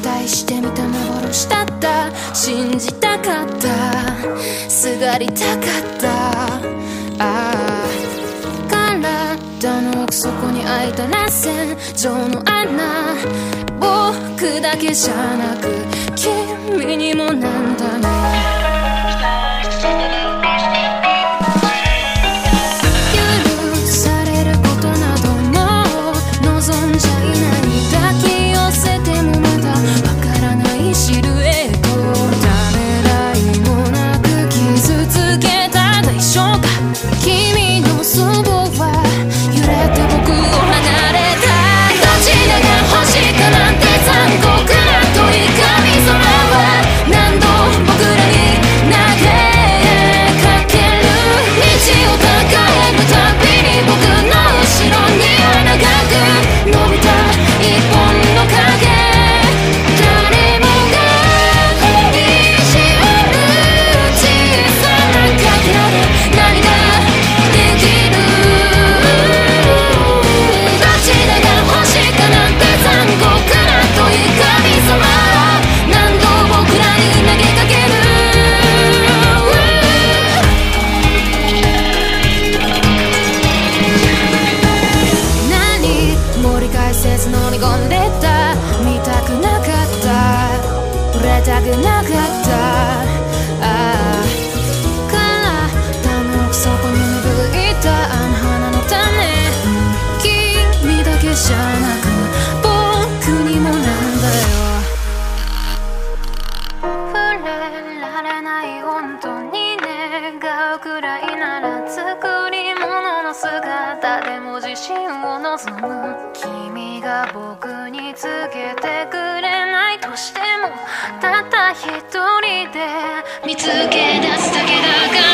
期待してみた幻だった。信じたかった。すがりたかった。ああ。体の奥底に開いた螺旋。状の穴。僕だけじゃなく君にもなんだね。盛り返せず飲み込んでた。見たくなかった。触れたくなかった。ああ。体の奥底に芽吹いたあの花の種。君だけじゃなく僕にもなんだよ。触れられない本当に願うくらいなら作り物の姿でも自信を望む。君が僕につけてくれないとしてもたった一人で見つけ出すだけだから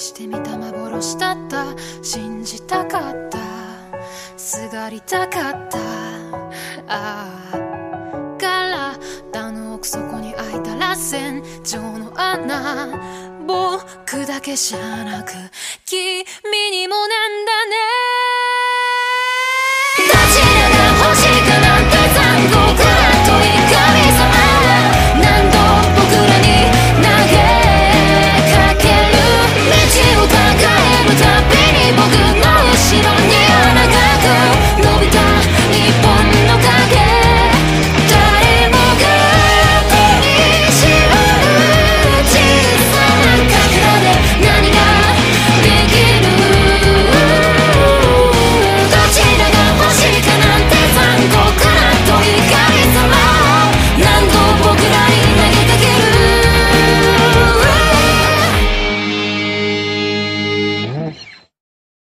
してみた幻だった。信じたかった。すがりたかった。ああ体の奥底に開いた螺旋。状の穴。僕だけじゃなく君にもなんだね。